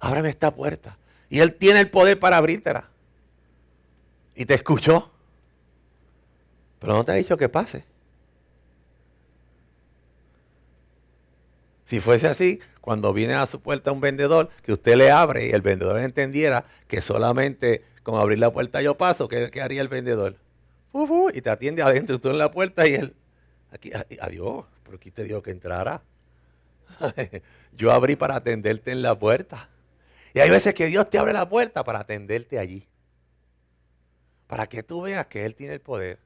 ábreme esta puerta. Y Él tiene el poder para abrírtela. Y te escuchó. Pero no te ha dicho que pase. Si fuese así, cuando viene a su puerta un vendedor, que usted le abre y el vendedor entendiera que solamente con abrir la puerta yo paso, ¿qué, haría el vendedor? y te atiende adentro, tú en la puerta y él, aquí, adiós, pero aquí te dijo que entrara. yo abrí para atenderte en la puerta. Y hay veces que Dios te abre la puerta para atenderte allí. Para que tú veas que Él tiene el poder.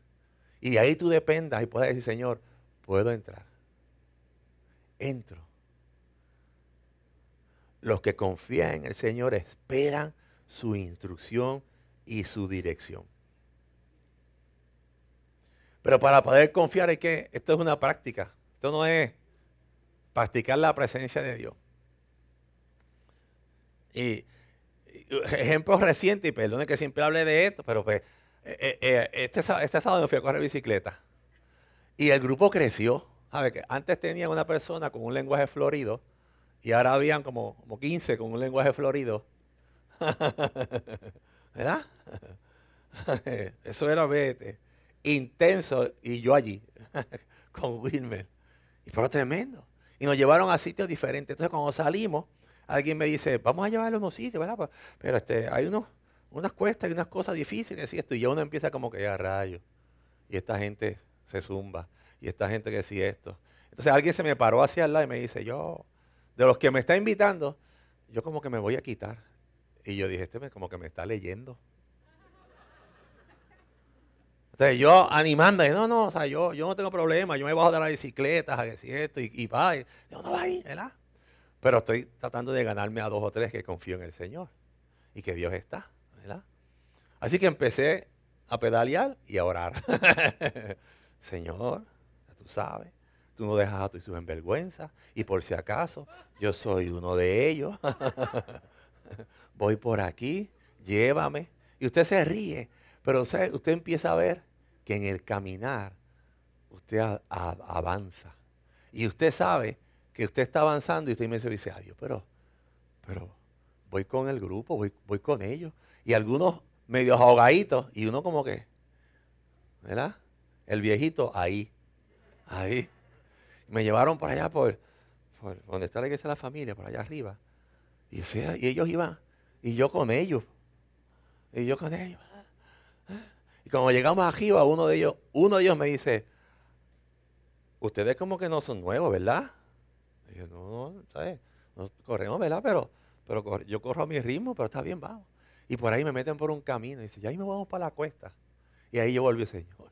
Y de ahí tú dependas y puedas decir, Señor, puedo entrar. Entro. Los que confían en el Señor esperan su instrucción y su dirección. Pero para poder confiar hay que, esto es una práctica. Esto no es practicar la presencia de Dios. Y, ejemplos recientes, y perdone que siempre hable de esto, pero pues, eh, eh, eh, este, este, sábado me fui a correr bicicleta. Y el grupo creció. ver Que antes tenía una persona con un lenguaje florido y ahora habían como, como 15 con un lenguaje florido. ¿Verdad? Eso era vete, intenso y yo allí con Wilmer. Y fue tremendo. Y nos llevaron a sitios diferentes. Entonces cuando salimos, alguien me dice, vamos a llevarlo a unos sitios, ¿verdad? Pero este, hay unos, unas cuestas y unas cosas difíciles y esto. Y ya uno empieza como que a rayo. Y esta gente se zumba. Y esta gente que sí esto. Entonces alguien se me paró hacia el lado y me dice, yo, de los que me está invitando, yo como que me voy a quitar. Y yo dije, este como que me está leyendo. Entonces yo animando, no, no, o sea, yo, yo no tengo problema, yo me bajo de la bicicleta, a y, y va, yo no va ahí, ¿verdad? Pero estoy tratando de ganarme a dos o tres que confío en el Señor y que Dios está, ¿verdad? Así que empecé a pedalear y a orar. Señor, tú sabes, tú no dejas a tus hijos en vergüenza y por si acaso yo soy uno de ellos. Voy por aquí, llévame. Y usted se ríe, pero usted, usted empieza a ver que en el caminar usted avanza. Y usted sabe que usted está avanzando y usted me dice, adiós, pero, pero voy con el grupo, voy, voy con ellos. Y algunos medio ahogaditos y uno como que, ¿verdad? El viejito ahí, ahí. Me llevaron por allá, por, donde está la iglesia de la familia, por allá arriba. Y, y ellos iban, y yo con ellos. Y yo con ellos. Y cuando llegamos arriba, uno de ellos, uno de ellos me dice, ustedes como que no son nuevos, ¿verdad? Y no, no, ¿sabes? No corremos, ¿verdad? Pero, pero yo corro a mi ritmo, pero está bien, vamos. Y por ahí me meten por un camino y dice, ya ahí me vamos para la cuesta. Y ahí yo volví, Señor,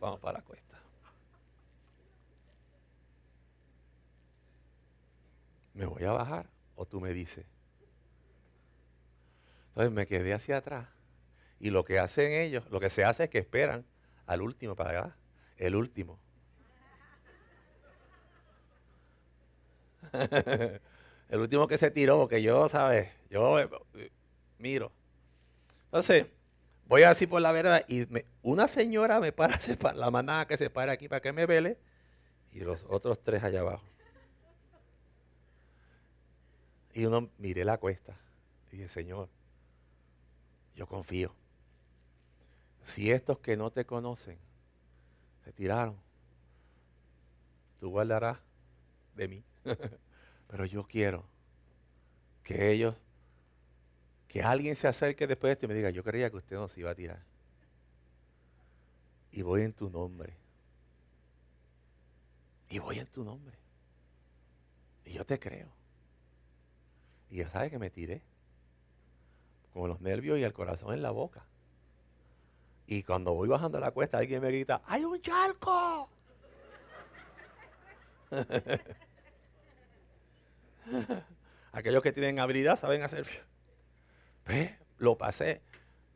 vamos para la cuesta. ¿Me voy a bajar? O tú me dices. Entonces me quedé hacia atrás. Y lo que hacen ellos, lo que se hace es que esperan al último para acá. El último. el último que se tiró, porque yo, ¿sabes? Yo eh, miro. Entonces, voy así por la verdad y una señora me para, la manada que se para aquí para que me vele y los otros tres allá abajo. Y uno miré la cuesta y dije, Señor, yo confío. Si estos que no te conocen se tiraron, tú guardarás de mí. Pero yo quiero que ellos, que alguien se acerque después de esto y me diga, yo creía que usted no se iba a tirar. Y voy en tu nombre. Y voy en tu nombre. Y yo te creo. Y ya sabe que me tiré. Con los nervios y el corazón en la boca. Y cuando voy bajando la cuesta, alguien me grita, ¡hay un charco! Aquellos que tienen habilidad saben hacer. Pues, lo pasé.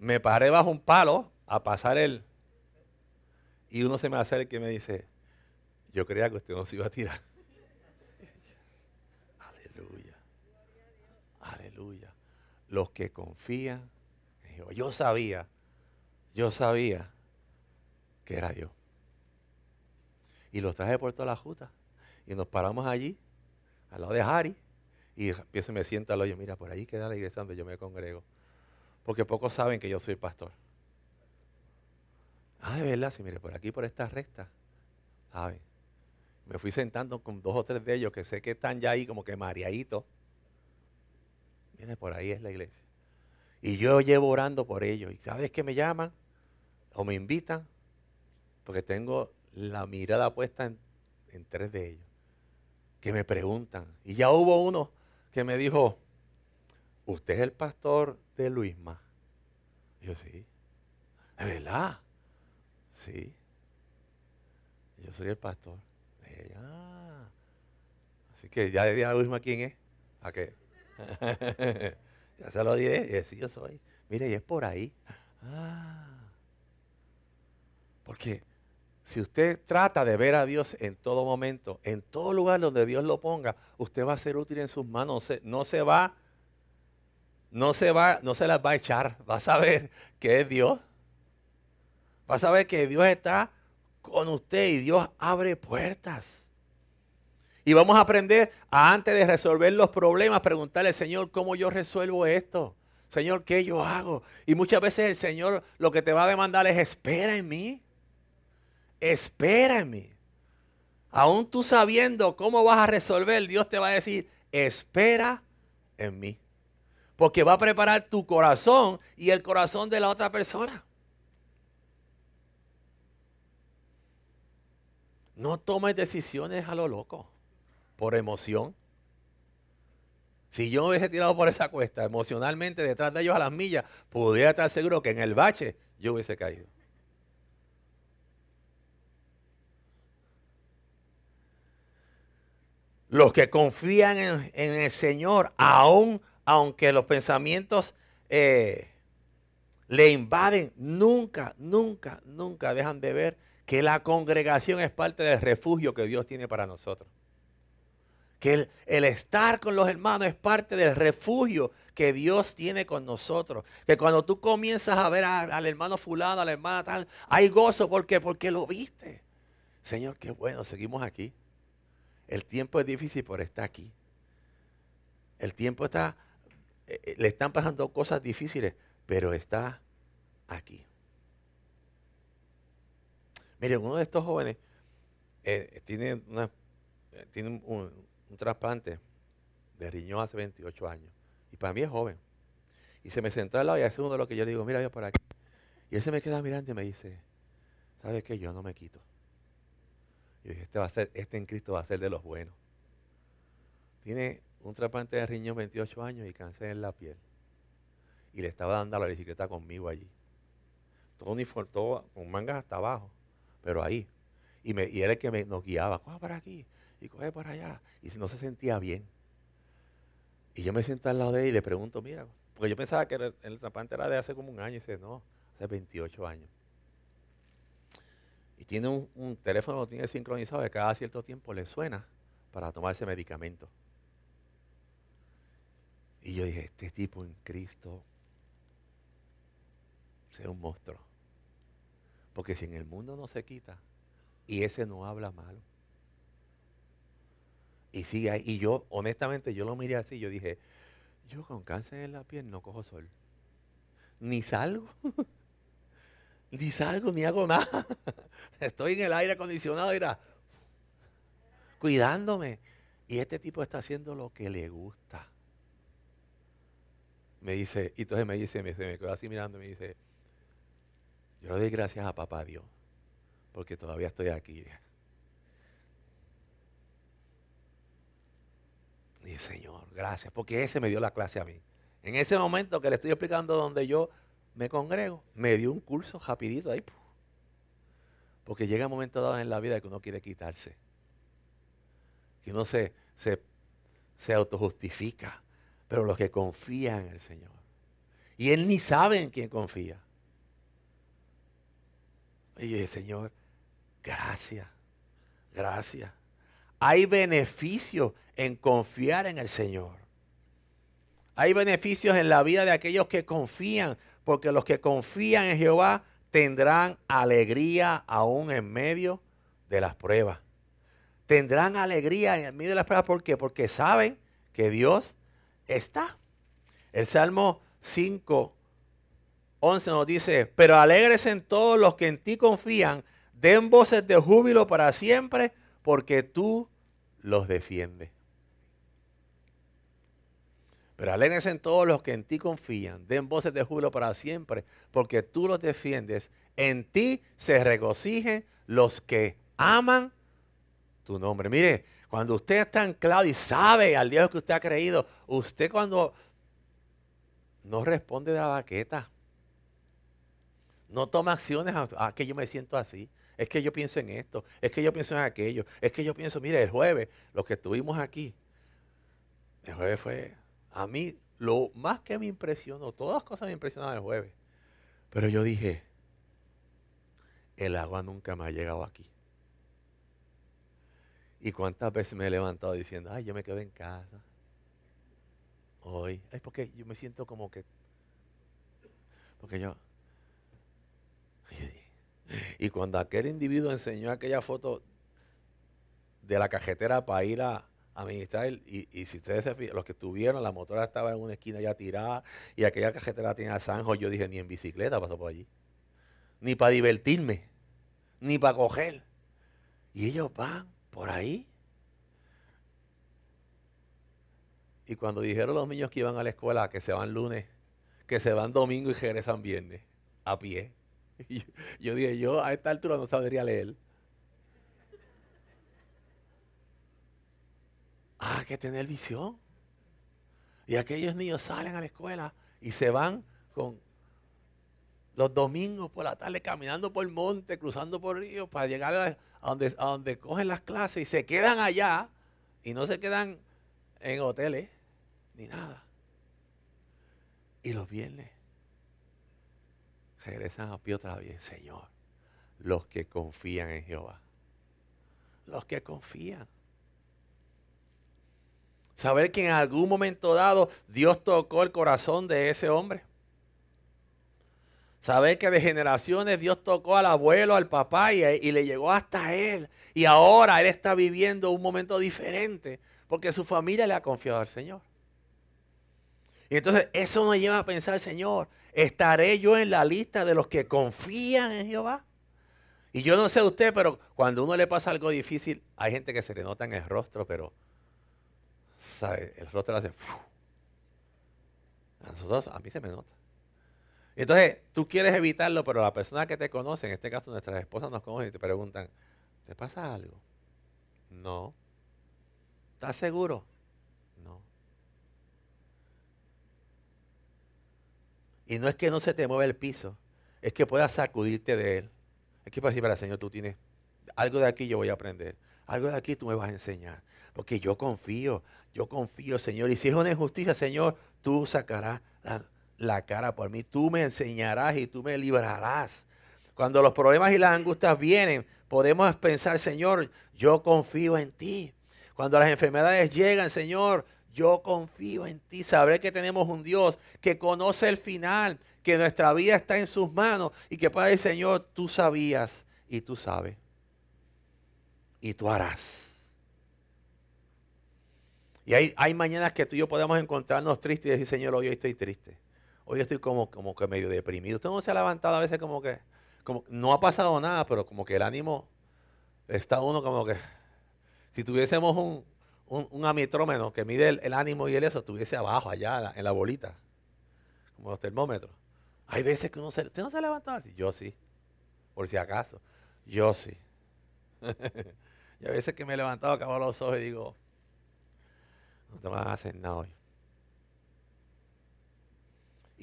Me paré bajo un palo a pasar el. Y uno se me acerca y me dice: Yo creía que usted no se iba a tirar. Aleluya. Aleluya. Los que confían. Yo sabía, yo sabía que era yo. Y los traje por toda la juta. Y nos paramos allí, al lado de Harry Y empiezo y me siento al hoyo, mira, por ahí queda la iglesia donde yo me congrego. Porque pocos saben que yo soy pastor. Ah, de verdad, sí, mire, por aquí, por esta recta, ¿saben? Me fui sentando con dos o tres de ellos que sé que están ya ahí como que mareaditos. Mire, por ahí es la iglesia. Y yo llevo orando por ellos. Y sabes que me llaman o me invitan, porque tengo la mirada puesta en, tres de ellos, que me preguntan. Y ya hubo uno que me dijo, ¿usted es el pastor de Luisma? Yo, sí. ¿Es verdad? Sí. Yo soy el pastor. Ah. Así que ya le dije a Luisma quién es. ¿A qué? ya se lo diré. Y sí, yo soy. Mire, y es por ahí. Ah. Porque si usted trata de ver a Dios en todo momento, en todo lugar donde Dios lo ponga, usted va a ser útil en sus manos. No se, va, no se va, no se las va a echar. Va a saber que es Dios. Va a saber que Dios está con usted y Dios abre puertas. Y vamos a aprender a antes de resolver los problemas, preguntarle, Señor, ¿cómo yo resuelvo esto? Señor, ¿qué yo hago? Y muchas veces el Señor lo que te va a demandar es, espera en mí. Mí. Aún tú sabiendo cómo vas a resolver, Dios te va a decir, espera en mí. Porque va a preparar tu corazón y el corazón de la otra persona. No tomes decisiones a lo loco, por emoción. Si yo me hubiese tirado por esa cuesta emocionalmente detrás de ellos a las millas, pudiera estar seguro que en el bache yo hubiese caído. Los que confían en, el Señor, aun aunque los pensamientos eh, le invaden, nunca, nunca, nunca dejan de ver que la congregación es parte del refugio que Dios tiene para nosotros. Que el, estar con los hermanos es parte del refugio que Dios tiene con nosotros. Que cuando tú comienzas a ver al hermano fulano, a la hermana tal, hay gozo. ¿Por qué? Porque lo viste. Señor, qué bueno, seguimos aquí. El tiempo es difícil, por estar aquí. El tiempo está, eh, eh, le están pasando cosas difíciles, pero está aquí. Mire, uno de estos jóvenes eh, tiene, eh, tiene un, trasplante de riñón hace 28 años. Y para mí es joven. Y se me sentó al lado y hace uno de lo que yo le digo, mira yo por aquí. Y él se me queda mirando y me dice, ¿sabes qué? Yo no me quito. Yo dije, este, va a ser, este en Cristo va a ser de los buenos. Tiene un trasplante de riñón 28 años y cáncer en la piel. Y le estaba dando la bicicleta conmigo allí. Todo uniforme, todo con mangas hasta abajo pero ahí. Y, me, él es el que me, nos guiaba, coge por aquí y coge por allá. Y no se sentía bien. Y yo me siento al lado de él y le pregunto, mira, porque yo pensaba que el, el era de hace como un año. Y dice, no, hace 28 años. Y tiene un, teléfono, tiene sincronizado que cada cierto tiempo le suena para tomar ese medicamento. Y yo dije, este tipo en Cristo es un monstruo. Porque si en el mundo no se quita y ese no habla malo. Y sigue Y yo, honestamente, yo lo miré así. Yo dije, yo con cáncer en la piel no cojo sol. Ni salgo. ni salgo, ni hago nada. Estoy en el aire acondicionado, mira, cuidándome. Y este tipo está haciendo lo que le gusta. Me dice, y entonces me dice, me, se me quedó así mirando me dice, yo le doy gracias a papá Dios, porque todavía estoy aquí. Y Señor, gracias, porque ese me dio la clase a mí. En ese momento que le estoy explicando donde yo me congrego, me dio un curso rapidito ahí. Porque llega un momento dado en la vida que uno quiere quitarse. Que uno se, se, se autojustifica. Pero los que confían en el Señor. Y Él ni sabe en quién confía. Y Señor, gracias, gracias. Hay beneficio en confiar en el Señor. Hay beneficios en la vida de aquellos que confían, porque los que confían en Jehová tendrán alegría aún en medio de las pruebas. Tendrán alegría en medio de las pruebas, ¿por qué? Porque saben que Dios está. El Salmo 5, 11 nos dice, pero alegres en todos los que en ti confían, den voces de júbilo para siempre, porque tú los defiendes. Pero alegres en todos los que en ti confían, den voces de júbilo para siempre, porque tú los defiendes. En ti se regocijen los que aman tu nombre. Mire, cuando usted está anclado y sabe al Dios que usted ha creído, usted cuando no responde de la baqueta, no toma acciones a, ah, que yo me siento así. Es que yo pienso en esto, es que yo pienso en aquello, es que yo pienso, mire, el jueves, los que estuvimos aquí, el jueves fue, a mí, lo más que me impresionó, todas las cosas me impresionaron el jueves, pero yo dije, el agua nunca me ha llegado aquí. ¿Y cuántas veces me he levantado diciendo, ay, yo me quedo en casa? Hoy. Es porque yo me siento como que. Porque yo. Y cuando aquel individuo enseñó aquella foto de la cajetera para ir a administrar, y, y si ustedes se fijan, los que estuvieron, la motora estaba en una esquina ya tirada, y aquella cajetera tenía zanjo, yo dije, ni en bicicleta pasó por allí. Ni para divertirme, ni para coger. Y ellos van por ahí. Y cuando dijeron los niños que iban a la escuela, que se van lunes, que se van domingo y regresan viernes, a pie. yo, dije, yo a esta altura no sabría leer. Ah, que tener visión. Y aquellos niños salen a la escuela y se van con los domingos por la tarde caminando por el monte, cruzando por río para llegar a, donde, a donde cogen las clases y se quedan allá y no se quedan en hoteles ni nada. Y los viernes regresan a pie otra vez, Señor, los que confían en Jehová. Los que confían. Saber que en algún momento dado Dios tocó el corazón de ese hombre. Saber que de generaciones Dios tocó al abuelo, al papá y, le llegó hasta él. Y ahora él está viviendo un momento diferente porque su familia le ha confiado al Señor. Y entonces eso nos lleva a pensar, Señor, ¿estaré yo en la lista de los que confían en Jehová? Y yo no sé usted, pero cuando uno le pasa algo difícil, hay gente que se le nota en el rostro, pero el rostro hace... A nosotros, a mí se me nota. Entonces, tú quieres evitarlo, pero la persona que te conoce, en este caso nuestras esposas nos conocen y te preguntan, ¿te pasa algo? No. ¿Estás seguro? No. Y no es que no se te mueva el piso, es que puedas sacudirte de él. Es que puedes decir, para Señor, tú tienes algo de aquí yo voy a aprender. Algo de aquí tú me vas a enseñar. Porque yo confío, yo confío, Señor. Y si es una injusticia, Señor, tú sacarás la, cara por mí. Tú me enseñarás y tú me librarás. Cuando los problemas y las angustias vienen, podemos pensar, Señor, yo confío en ti. Cuando las enfermedades llegan, Señor, yo confío en ti. Sabré que tenemos un Dios que conoce el final, que nuestra vida está en sus manos y que Padre Señor, tú sabías y tú sabes. Y tú harás. Y hay, hay mañanas que tú y yo podemos encontrarnos tristes y decir, Señor, hoy estoy triste. Hoy estoy como, como que medio deprimido. Usted no se ha levantado a veces como que, como, no ha pasado nada, pero como que el ánimo está uno como que, si tuviésemos un, un, amitrómeno que mide el, ánimo y el eso, estuviese abajo, allá en la bolita, como los termómetros. Hay veces que uno se, ¿usted no se ha levantado así? Yo sí, por si acaso. Yo sí. y a veces que me he levantado, acabo los ojos y digo, no te vas a hacer nada hoy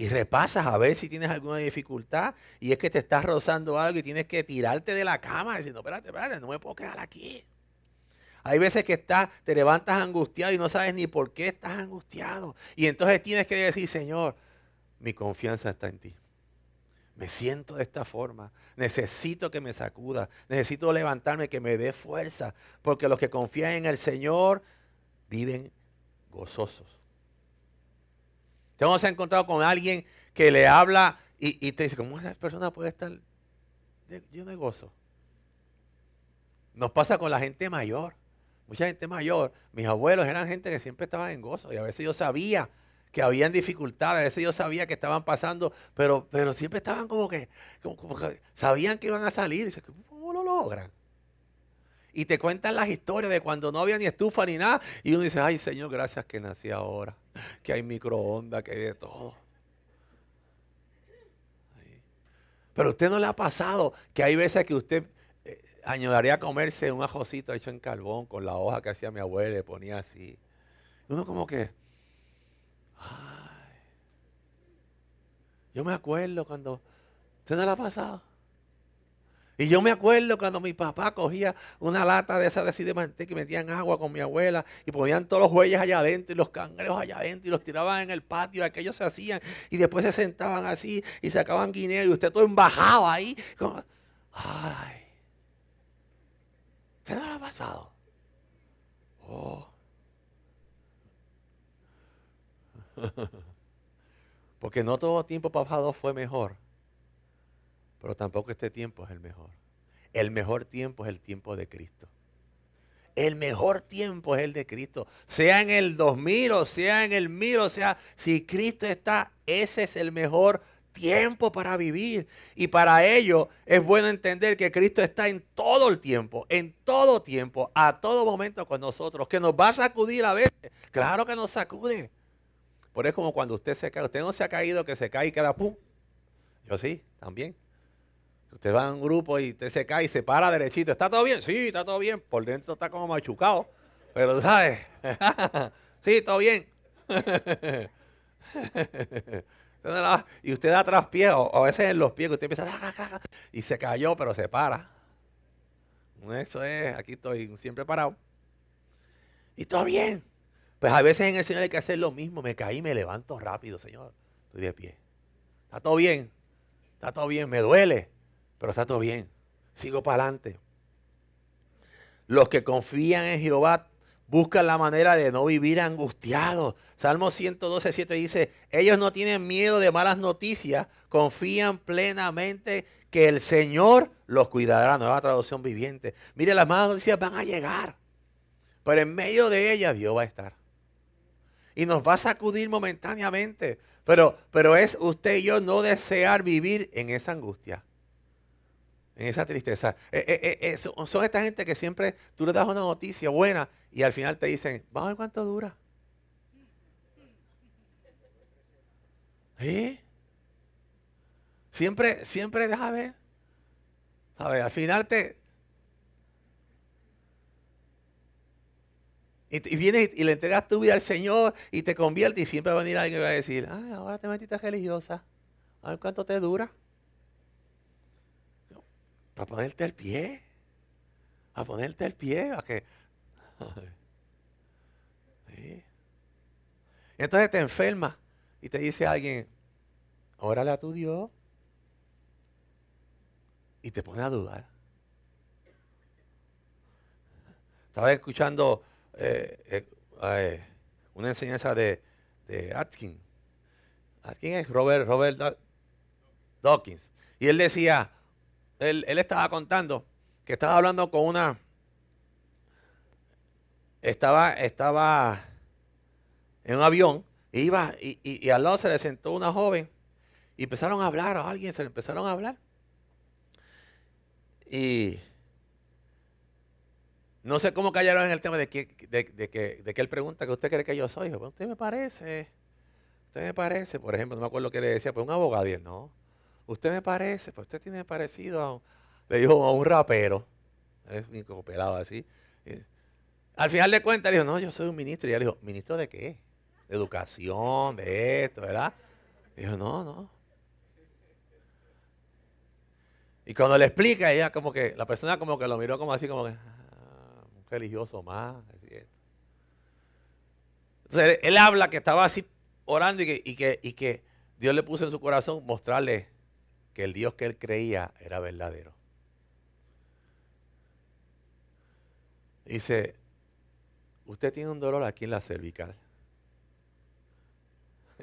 y repasas a ver si tienes alguna dificultad y es que te estás rozando algo y tienes que tirarte de la cama diciendo, espérate, espérate, no me puedo quedar aquí. Hay veces que estás, te levantas angustiado y no sabes ni por qué estás angustiado. Y entonces tienes que decir, Señor, mi confianza está en ti. Me siento de esta forma. Necesito que me sacuda. Necesito levantarme, que me dé fuerza. Porque los que confían en el Señor viven gozosos. Te vamos a encontrar con alguien que le habla y, te dice, ¿cómo esa persona puede estar lleno de gozo? Nos pasa con la gente mayor. mucha gente mayor, mis abuelos eran gente que siempre estaban en gozo y a veces yo sabía que habían dificultades, a veces yo sabía que estaban pasando, pero, pero siempre estaban como que, sabían que iban a salir. ¿Cómo lo logran? Y te cuentan las historias de cuando no había ni estufa ni nada. Y uno dice, ay Señor, gracias que nací ahora, que hay microondas, que hay de todo. Pero a usted no le ha pasado que hay veces que usted eh, añoraría comerse un ajocito hecho en carbón con la hoja que hacía mi abuela le ponía así. Uno como que, ay, yo me acuerdo cuando, ¿usted no le ha pasado? Y yo me acuerdo cuando mi papá cogía una lata de esa de manteca y metían agua con mi abuela y ponían todos los bueyes allá adentro y los cangrejos allá adentro y los tiraban en el patio, aquellos se hacían y después se sentaban así y sacaban guineo y usted todo embajado ahí. ay, ¿qué no le ha pasado? Oh. Porque no todo tiempo pasado fue mejor. Pero tampoco este tiempo es el mejor. El mejor tiempo es el tiempo de Cristo. El mejor tiempo es el de Cristo. Sea en el 2000 o sea en el 1000, o sea, si Cristo está, ese es el mejor tiempo para vivir. Y para ello es bueno entender que Cristo está en todo el tiempo, en todo tiempo, a todo momento con nosotros, que nos va a sacudir a veces. Claro que nos sacude. Por eso como cuando usted se cae, usted no se ha caído que se cae y queda pum. Yo sí, también. Usted va a un grupo y usted se cae y se para derechito. ¿Está todo bien? Sí, está todo bien. Por dentro está como machucado. Pero, ¿sabes? sí, todo bien. y usted da tras pies, o a veces en los pies, usted empieza y se cayó, pero se para. Eso es, aquí estoy siempre parado. Y todo bien. Pues a veces en el Señor hay que hacer lo mismo. Me caí, me levanto rápido, Señor. Estoy de pie. Está todo bien. Está todo bien. Me duele pero está todo bien. Sigo para adelante. Los que confían en Jehová buscan la manera de no vivir angustiados. Salmo 112, 7 dice, ellos no tienen miedo de malas noticias, confían plenamente que el Señor los cuidará. Nueva traducción viviente. Mire, las malas noticias van a llegar, pero en medio de ellas Dios va a estar. Y nos va a sacudir momentáneamente, pero, pero es usted y yo no desear vivir en esa angustia en esa tristeza. Eh, eh, eh, son, esta gente que siempre tú le das una noticia buena y al final te dicen, vamos a ver cuánto dura. ¿Sí? Siempre, siempre deja ver. ¿Sabes? Al final te... Y, vienes y, le entregas tu vida al Señor y te convierte y siempre va a venir alguien que va a decir, ay, ahora te metiste religiosa. A ver cuánto te dura. A ponerte el pie. A ponerte el pie. A que. Entonces te enfermas y te dice alguien, órale a tu Dios. Y te pone a dudar. Estaba escuchando eh, eh, una enseñanza de, de Atkins. Atkins es Robert, Robert Dawkins. Y él decía, él, estaba contando que estaba hablando con una, estaba, estaba en un avión, y iba, y, al lado se le sentó una joven, y empezaron a hablar, a alguien se le empezaron a hablar. Y no sé cómo cayeron en el tema de que, de, que, de que él pregunta que usted cree que yo soy. usted me parece, usted me parece, por ejemplo, no me acuerdo qué le decía, pues un abogado, y no. Usted me parece, pues usted tiene parecido a, le dijo a un rapero, es un pelado así. Al final de cuentas, dijo, no, yo soy un ministro. Y ella dijo, ¿ministro de qué? De educación, de esto, ¿verdad? Y no, no. Y cuando le explica, ella como que, la persona como que lo miró como así, como que, un religioso más. Entonces él, habla que estaba así orando y que, y que, y que Dios le puso en su corazón mostrarle que el Dios que él creía era verdadero. Dice, usted tiene un dolor aquí en la cervical.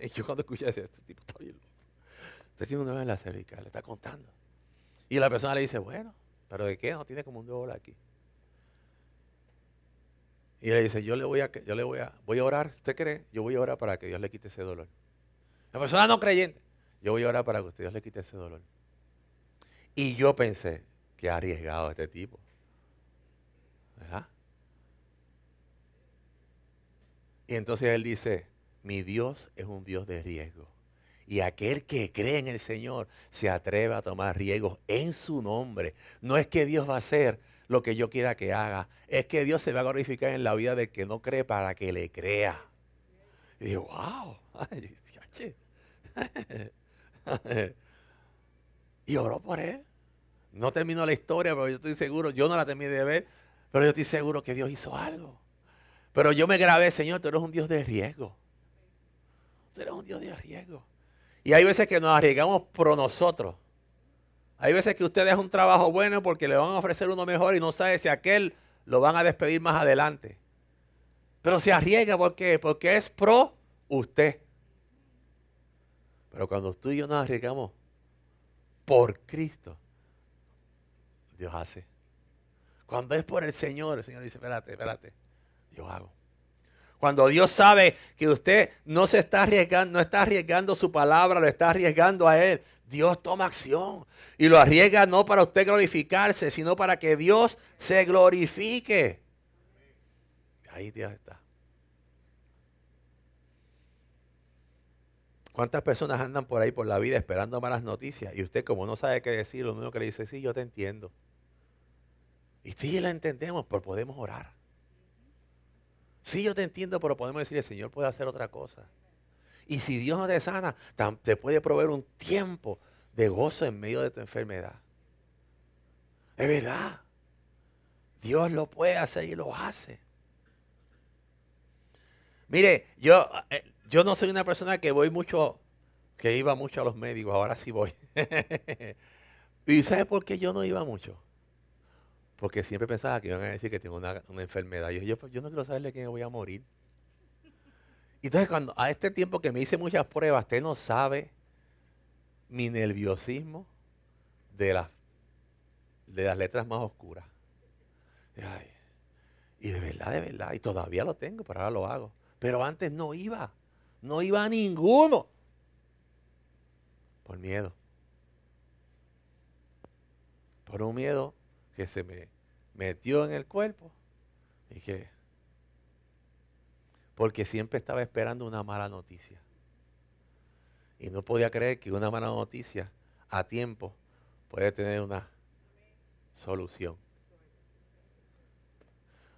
Y yo cuando escuché eso, este tipo está bien loco. Usted tiene un dolor en la cervical, le está contando. Y la persona le dice, bueno, pero ¿de qué? No tiene como un dolor aquí. Y le dice, yo le voy a, yo le voy a, voy a orar, ¿usted cree? Yo voy a orar para que Dios le quite ese dolor. La persona no creyente, yo voy a orar para que Dios le quite ese dolor. Y yo pensé, ha arriesgado este tipo. ¿Verdad? Y entonces él dice, mi Dios es un Dios de riesgo. Y aquel que cree en el Señor se atreve a tomar riesgos en su nombre. No es que Dios va a hacer lo que yo quiera que haga. Es que Dios se va a glorificar en la vida del que no cree para que le crea. Y digo, wow. y oró por él. No terminó la historia, pero yo estoy seguro, yo no la terminé de ver, pero yo estoy seguro que Dios hizo algo. Pero yo me grabé, Señor, tú eres un Dios de riesgo. Tú eres un Dios de riesgo. Y hay veces que nos arriesgamos por nosotros. Hay veces que usted deja un trabajo bueno porque le van a ofrecer uno mejor y no sabe si aquel lo van a despedir más adelante. Pero se arriesga porque, porque es pro usted. Pero cuando tú y yo nos arriesgamos por Cristo, Dios hace. Cuando es por el Señor, el Señor dice, espérate, espérate, yo hago. Cuando Dios sabe que usted no se está arriesgando, no está arriesgando su palabra, lo está arriesgando a Él, Dios toma acción. Y lo arriesga no para usted glorificarse, sino para que Dios se glorifique. Ahí Dios está. ¿Cuántas personas andan por ahí por la vida esperando malas noticias? Y usted como no sabe qué decir, lo único que le dice, sí, yo te entiendo. Y sí la entendemos, pero podemos orar. Sí, yo te entiendo, pero podemos decir, el Señor puede hacer otra cosa. Y si Dios no te sana, te puede proveer un tiempo de gozo en medio de tu enfermedad. Es verdad. Dios lo puede hacer y lo hace. Mire, yo, eh, yo no soy una persona que voy mucho, que iba mucho a los médicos, ahora sí voy. ¿Y sabe por qué yo no iba mucho? Porque siempre pensaba que iban a decir que tengo una, enfermedad. Y yo, yo, yo no quiero saberle que voy a morir. Entonces cuando a este tiempo que me hice muchas pruebas, usted no sabe mi nerviosismo de las, de las letras más oscuras. y de verdad, de verdad, y todavía lo tengo, pero ahora lo hago. Pero antes no iba, no iba a ninguno. Por miedo. Por un miedo que se me metió en el cuerpo y que porque siempre estaba esperando una mala noticia. Y no podía creer que una mala noticia a tiempo puede tener una solución.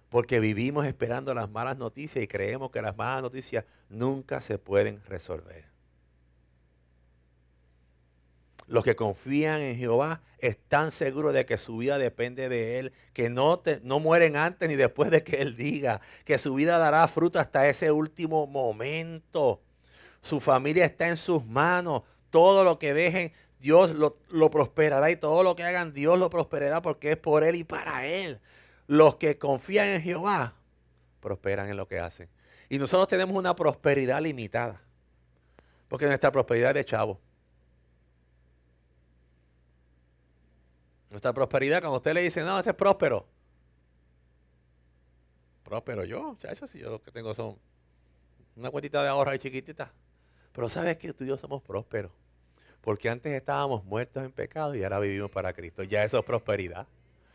Porque vivimos esperando las malas noticias y creemos que las malas noticias nunca se pueden resolver. Los que confían en Jehová están seguros de que su vida depende de Él, que no, no mueren antes ni después de que Él diga, que su vida dará fruto hasta ese último momento. Su familia está en sus manos. Todo lo que dejen, Dios lo, lo prosperará y todo lo que hagan, Dios lo prosperará porque es por Él y para Él. Los que confían en Jehová prosperan en lo que hacen. Y nosotros tenemos una prosperidad limitada. Porque nuestra prosperidad es de chavo. Nuestra prosperidad, cuando usted le dice, no, ese es próspero. Próspero yo, eso sí, yo lo que tengo son una cuentita de ahorro ahí chiquitita. Pero sabes que tú y yo somos prósperos. Porque antes estábamos muertos en pecado y ahora vivimos para Cristo. Ya eso es prosperidad.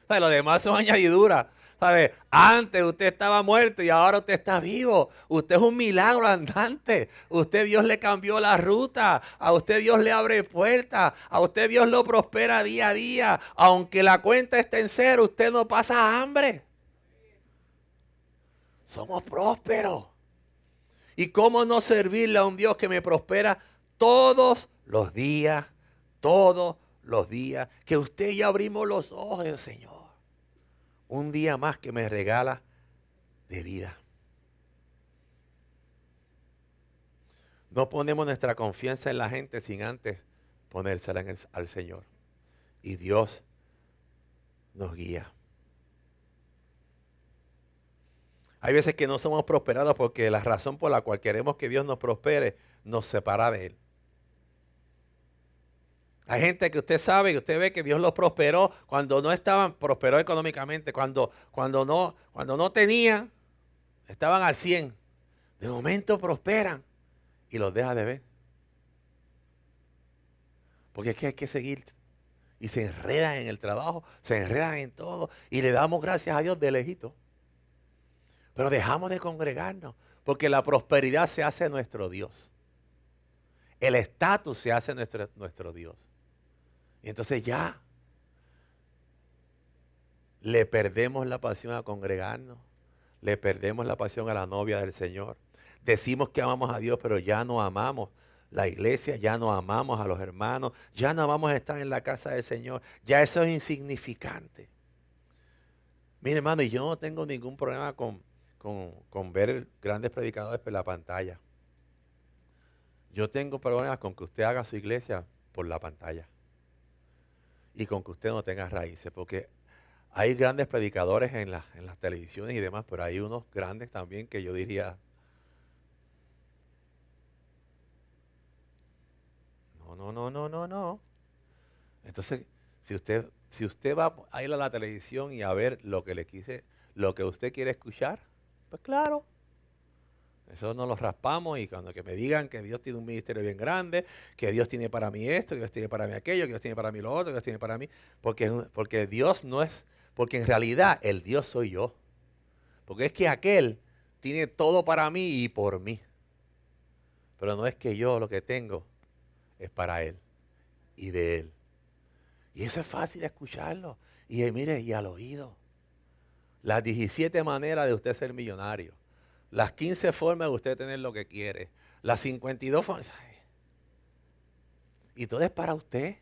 ¿Sabe? Lo demás son añadiduras. ¿Sabe? Antes usted estaba muerto y ahora usted está vivo. Usted es un milagro andante. Usted Dios le cambió la ruta. A usted Dios le abre puertas. A usted Dios lo prospera día a día. Aunque la cuenta esté en cero, usted no pasa hambre. Somos prósperos. ¿Y cómo no servirle a un Dios que me prospera todos los días? Todos los días. Que usted ya abrimos los ojos, Señor un día más que me regala de vida. No ponemos nuestra confianza en la gente sin antes ponérsela al Señor. Y Dios nos guía. Hay veces que no somos prosperados porque la razón por la cual queremos que Dios nos prospere nos separa de Él. Hay gente que usted sabe y usted ve que Dios los prosperó cuando no estaban, prosperó económicamente, cuando, cuando, no, cuando no tenían, estaban al 100. De momento prosperan y los deja de ver. Porque es que hay que seguir. Y se enredan en el trabajo, se enredan en todo. Y le damos gracias a Dios de lejito. Pero dejamos de congregarnos. Porque la prosperidad se hace nuestro Dios. El estatus se hace nuestro, nuestro Dios. Y entonces ya le perdemos la pasión a congregarnos. Le perdemos la pasión a la novia del Señor. Decimos que amamos a Dios, pero ya no amamos la iglesia, ya no amamos a los hermanos, ya no vamos a estar en la casa del Señor. Ya eso es insignificante. Mire, hermano, y yo no tengo ningún problema con, con ver grandes predicadores por la pantalla. Yo tengo problemas con que usted haga su iglesia por la pantalla. Y con que usted no tenga raíces. Porque hay grandes predicadores en, en las televisiones y demás, pero hay unos grandes también que yo diría, no, no, no, no, no, no. Entonces, si usted, si usted va a ir a la televisión y a ver lo que le quise, lo que usted quiere escuchar, pues claro, eso no lo raspamos y cuando que me digan que Dios tiene un ministerio bien grande, que Dios tiene para mí esto, que Dios tiene para mí aquello, que Dios tiene para mí lo otro, que Dios tiene para mí, porque, porque Dios no es, porque en realidad el Dios soy yo. Porque es que aquel tiene todo para mí y por mí. Pero no es que yo lo que tengo es para Él y de Él. Y eso es fácil escucharlo. Y mire, y al oído. Las 17 maneras de usted ser millonario las 15 formas de usted tener lo que quiere, las 52 formas. Y todo es para usted.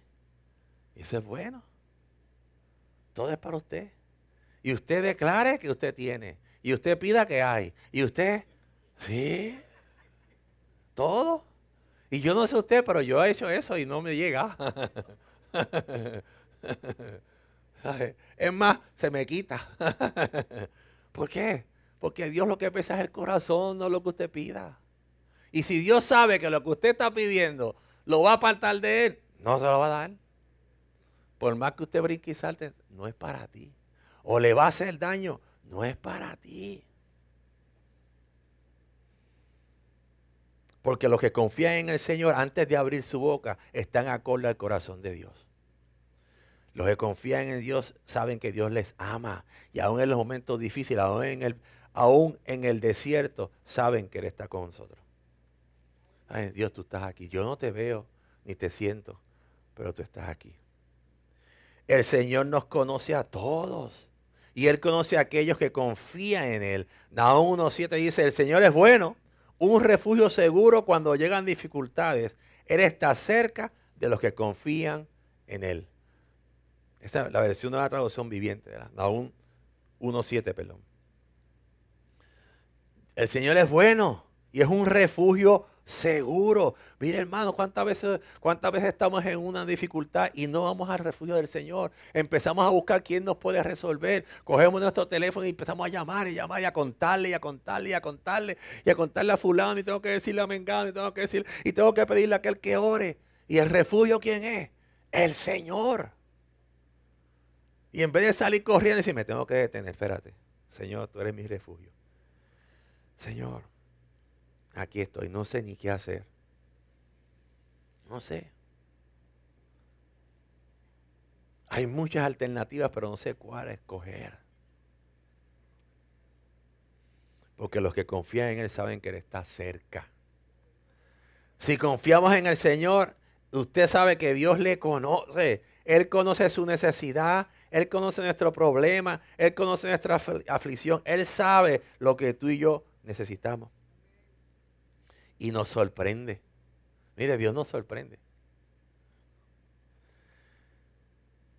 Y eso es bueno. Todo es para usted. Y usted declare que usted tiene. Y usted pida que hay. Y usted, sí. Todo. Y yo no sé usted, pero yo he hecho eso y no me llega. es más, se me quita. ¿Por qué? Porque Dios lo que pesa es el corazón, no lo que usted pida. Y si Dios sabe que lo que usted está pidiendo lo va a apartar de Él, no se lo va a dar. Por más que usted brinque y salte, no es para ti. O le va a hacer daño, no es para ti. Porque los que confían en el Señor antes de abrir su boca están acorde al corazón de Dios. Los que confían en Dios saben que Dios les ama. Y aún en los momentos difíciles, aún en el, aún en el desierto, saben que Él está con nosotros. Ay, Dios, tú estás aquí. Yo no te veo ni te siento, pero tú estás aquí. El Señor nos conoce a todos. Y Él conoce a aquellos que confían en Él. Nahum 1.7 dice, el Señor es bueno, un refugio seguro cuando llegan dificultades. Él está cerca de los que confían en Él. Esta es la versión de la traducción viviente, ¿verdad? Nahum 1.7, perdón. El Señor es bueno y es un refugio seguro. Mire, hermano, cuántas veces, cuántas veces estamos en una dificultad y no vamos al refugio del Señor. Empezamos a buscar quién nos puede resolver. Cogemos nuestro teléfono y empezamos a llamar y llamar y a contarle y a contarle y a contarle y a contarle a fulano y tengo que decirle a Mengano y tengo que decir y tengo que pedirle a aquel que ore. ¿Y el refugio quién es? El Señor. Y en vez de salir corriendo y decir, me tengo que detener, espérate. Señor, tú eres mi refugio. Señor, aquí estoy, no sé ni qué hacer. No sé. Hay muchas alternativas, pero no sé cuál escoger. Porque los que confían en Él saben que Él está cerca. Si confiamos en el Señor, usted sabe que Dios le conoce. Él conoce su necesidad, Él conoce nuestro problema, Él conoce nuestra aflicción. Él sabe lo que tú y yo necesitamos. Y nos sorprende. Mire, Dios nos sorprende.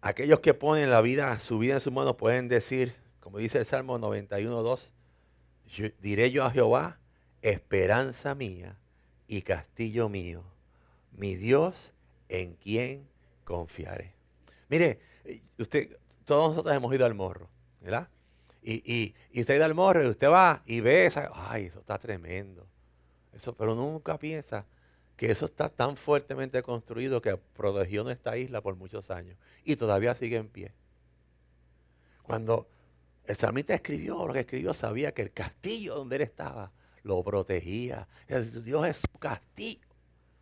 Aquellos que ponen la vida, su vida en sus manos pueden decir, como dice el Salmo 91.2, diré yo a Jehová, esperanza mía y castillo mío, mi Dios en quien confiaré. Mire, usted, todos nosotros hemos ido al morro, ¿verdad? Y, y, usted da al morro y usted va y ve, esa, ay, eso está tremendo. Eso, pero nunca piensa que eso está tan fuertemente construido que protegió nuestra isla por muchos años y todavía sigue en pie. Cuando, El salmista escribió lo que escribió, sabía que el castillo donde él estaba lo protegía. Dios es su castillo,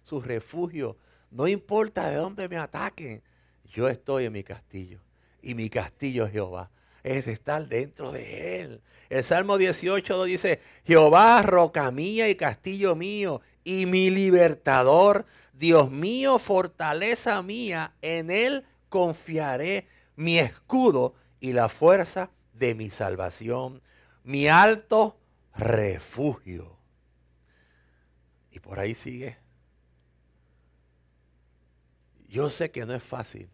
su refugio. No importa de dónde me ataquen, yo estoy en mi castillo. Y mi castillo es Jehová. Es estar dentro de él. El Salmo 18 dice, Jehová, roca mía y castillo mío, y mi libertador, Dios mío, fortaleza mía, en él confiaré, mi escudo y la fuerza de mi salvación, mi alto refugio. Y por ahí sigue. Yo sé que no es fácil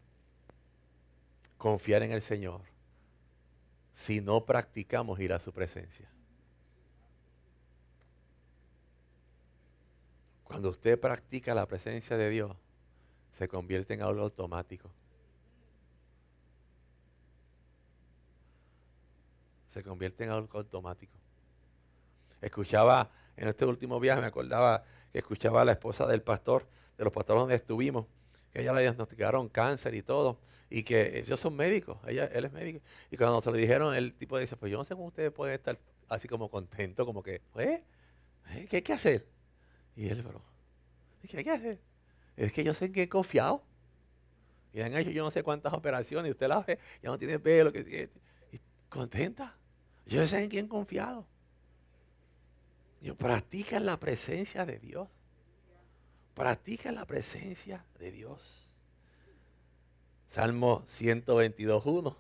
confiar en el Señor si no practicamos ir a su presencia. Cuando usted practica la presencia de Dios, se convierte en algo automático. Se convierte en algo automático. Escuchaba, en este último viaje me acordaba que escuchaba a la esposa del pastor, de los pastores donde estuvimos, que ella le diagnosticaron cáncer y todo, y que ellos son médicos, ella, él es médico. Y cuando se lo dijeron, el tipo dice, pues yo no sé cómo ustedes pueden estar así como contento, como que, ¿eh? ¿qué hay que hacer? Y él, pero, ¿qué hay que hacer? Es que yo sé en qué he confiado. Y han hecho yo no sé cuántas operaciones, y usted la ve, ya no tiene pelo, que y contenta. Yo sé en quién he confiado. Yo practica la presencia de Dios. Practica la presencia de Dios. Salmo 122.1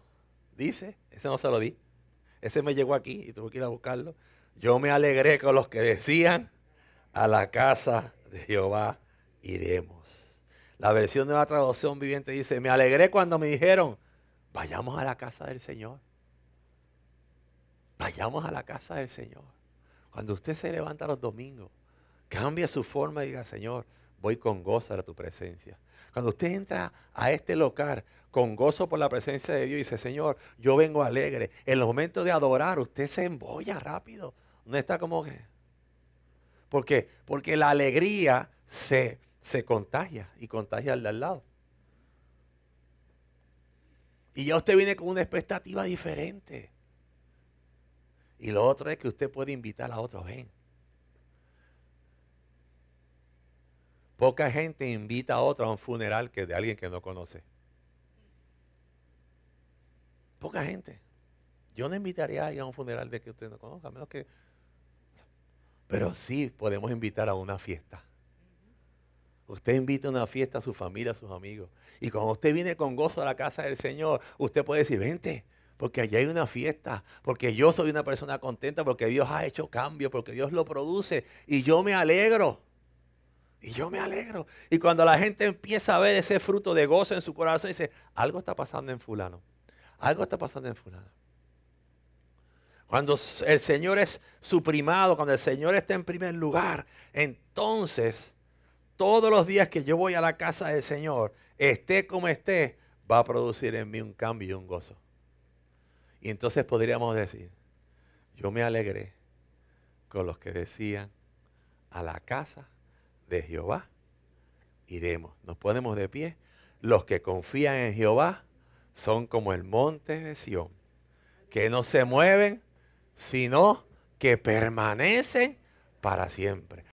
dice, ese no se lo di, ese me llegó aquí y tuve que ir a buscarlo. Yo me alegré con los que decían, a la casa de Jehová iremos. La versión de la traducción viviente dice, me alegré cuando me dijeron, vayamos a la casa del Señor. Vayamos a la casa del Señor. Cuando usted se levanta los domingos, cambia su forma y diga, Señor, voy con gozo a tu presencia. Cuando usted entra a este local con gozo por la presencia de Dios y dice, Señor, yo vengo alegre. En los momentos de adorar, usted se embolla rápido. No está como que... ¿Por qué? Porque la alegría se, se contagia y contagia al de al lado. Y ya usted viene con una expectativa diferente. Y lo otro es que usted puede invitar a otros, ven. Poca gente invita a otro a un funeral que de alguien que no conoce. Poca gente. Yo no invitaría a alguien a un funeral de que usted no conozca, a menos que... Pero sí podemos invitar a una fiesta. Usted invita a una fiesta a su familia, a sus amigos. Y cuando usted viene con gozo a la casa del Señor, usted puede decir, vente, porque allá hay una fiesta, porque yo soy una persona contenta, porque Dios ha hecho cambio, porque Dios lo produce y yo me alegro. Y yo me alegro. Y cuando la gente empieza a ver ese fruto de gozo en su corazón, dice, algo está pasando en fulano. Algo está pasando en fulano. Cuando el Señor es suprimado, cuando el Señor está en primer lugar, entonces todos los días que yo voy a la casa del Señor, esté como esté, va a producir en mí un cambio y un gozo. Y entonces podríamos decir, yo me alegré con los que decían, a la casa de Jehová iremos. Nos ponemos de pie. Los que confían en Jehová son como el monte de Sión, que no se mueven, sino que permanecen para siempre.